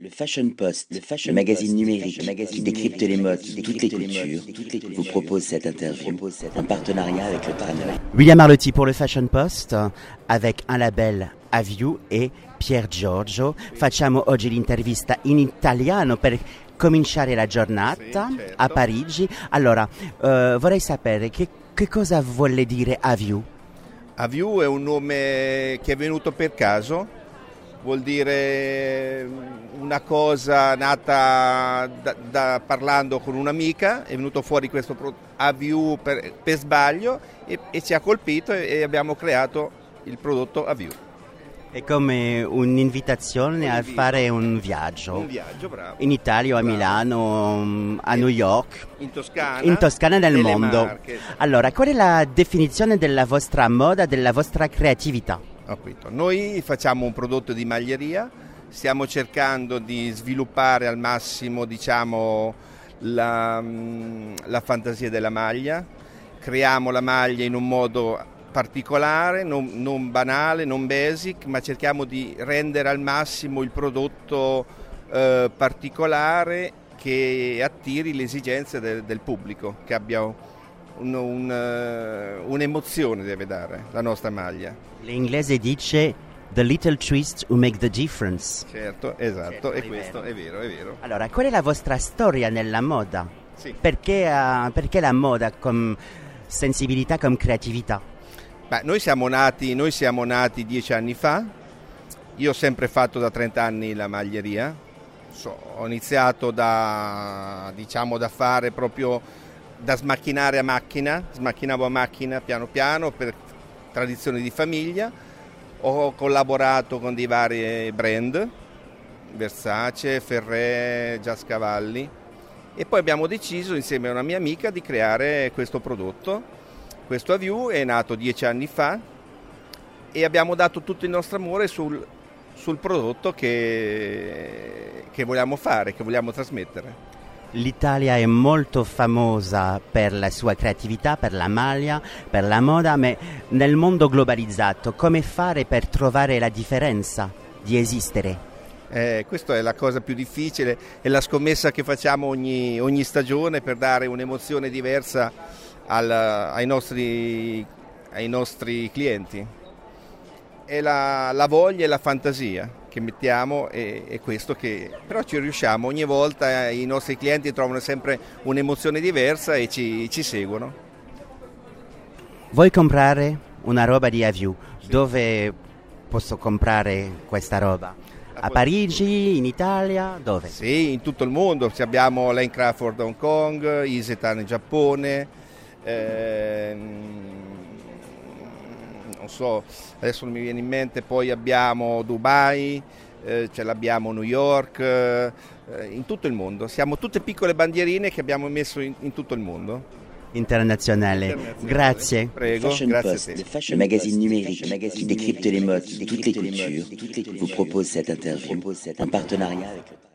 Le Fashion Post, le, fashion le magazine Post, numérique magazine qui décrypte les modes, toutes les cultures, vous propose cette interview en partenariat avec le Tramway. William Arlotti pour le Fashion Post avec un label Aviu e Pier Giorgio. Facciamo oggi l'intervista in italiano per cominciare la giornata a Parigi. Allora, eh, vorrei sapere che, che cosa vuole dire Aviu? Aviu è un nome che è venuto per caso, vuol dire una cosa nata da, da- parlando con un'amica, è venuto fuori questo Aviu per, per sbaglio e, e ci ha colpito e, e abbiamo creato il prodotto Aviu. È come un'invitazione a invito. fare un viaggio. Un viaggio, bravo. In Italia o a Bravo. Milano, mm, a New York. In Toscana. In Toscana nel mondo. Marche. Allora, qual è la definizione della vostra moda, della vostra creatività? Ho capito. Noi facciamo un prodotto di maglieria, stiamo cercando di sviluppare al massimo diciamo, la, mm, la fantasia della maglia, creiamo la maglia in un modo particolare, non, non banale, non basic, ma cerchiamo di rendere al massimo il prodotto eh, particolare che attiri le esigenze del, del pubblico, che abbia un- un, eh, un'emozione deve dare la nostra maglia. L'inglese dice The little twists who make the difference. Certo, esatto, e è questo vero. è vero, è vero. Allora, qual è la vostra storia nella moda? Sì. Perché, eh, perché la moda con sensibilità, con creatività? Beh, noi, siamo nati, noi siamo nati dieci anni fa, io ho sempre fatto da 30 anni la maglieria, So- ho iniziato da, diciamo, da fare proprio da smacchinare a macchina, smacchinavo a macchina piano piano per tradizioni di famiglia, ho collaborato con dei vari brand, Versace, Ferré, Giascavalli e poi abbiamo deciso insieme a una mia amica di creare questo prodotto. Questo Aviu è nato dieci anni fa e abbiamo dato tutto il nostro amore sul, sul prodotto che, che vogliamo fare, che vogliamo trasmettere. L'Italia è molto famosa per la sua creatività, per la maglia, per la moda, ma nel mondo globalizzato come fare per trovare la differenza di esistere? Eh, questa è la cosa più difficile, è la scommessa che facciamo ogni, ogni stagione per dare un'emozione diversa al- ai, nostri, ai nostri clienti. È la, la voglia e la fantasia che mettiamo e è questo che però ci riusciamo ogni volta, i nostri clienti trovano sempre un'emozione diversa e ci, ci seguono. Vuoi comprare una roba di Aviu? Dove posso comprare questa roba? A Parigi, in Italia, dove? Sì, in tutto il mondo, abbiamo Lane Crawford a Hong Kong, Isetan in Giappone, ehm, non so, adesso non mi viene in mente, poi abbiamo Dubai, eh, ce l'abbiamo New York, eh, in tutto il mondo. Siamo tutte piccole bandierine che abbiamo messo in, in tutto il mondo. Internazionale. Internazionale. Grazie. Prego, Fashion grazie a Post, te. le magazine numérique qui décrypte les modes, toutes les cultures, vous propose cette interview en partenariat avec.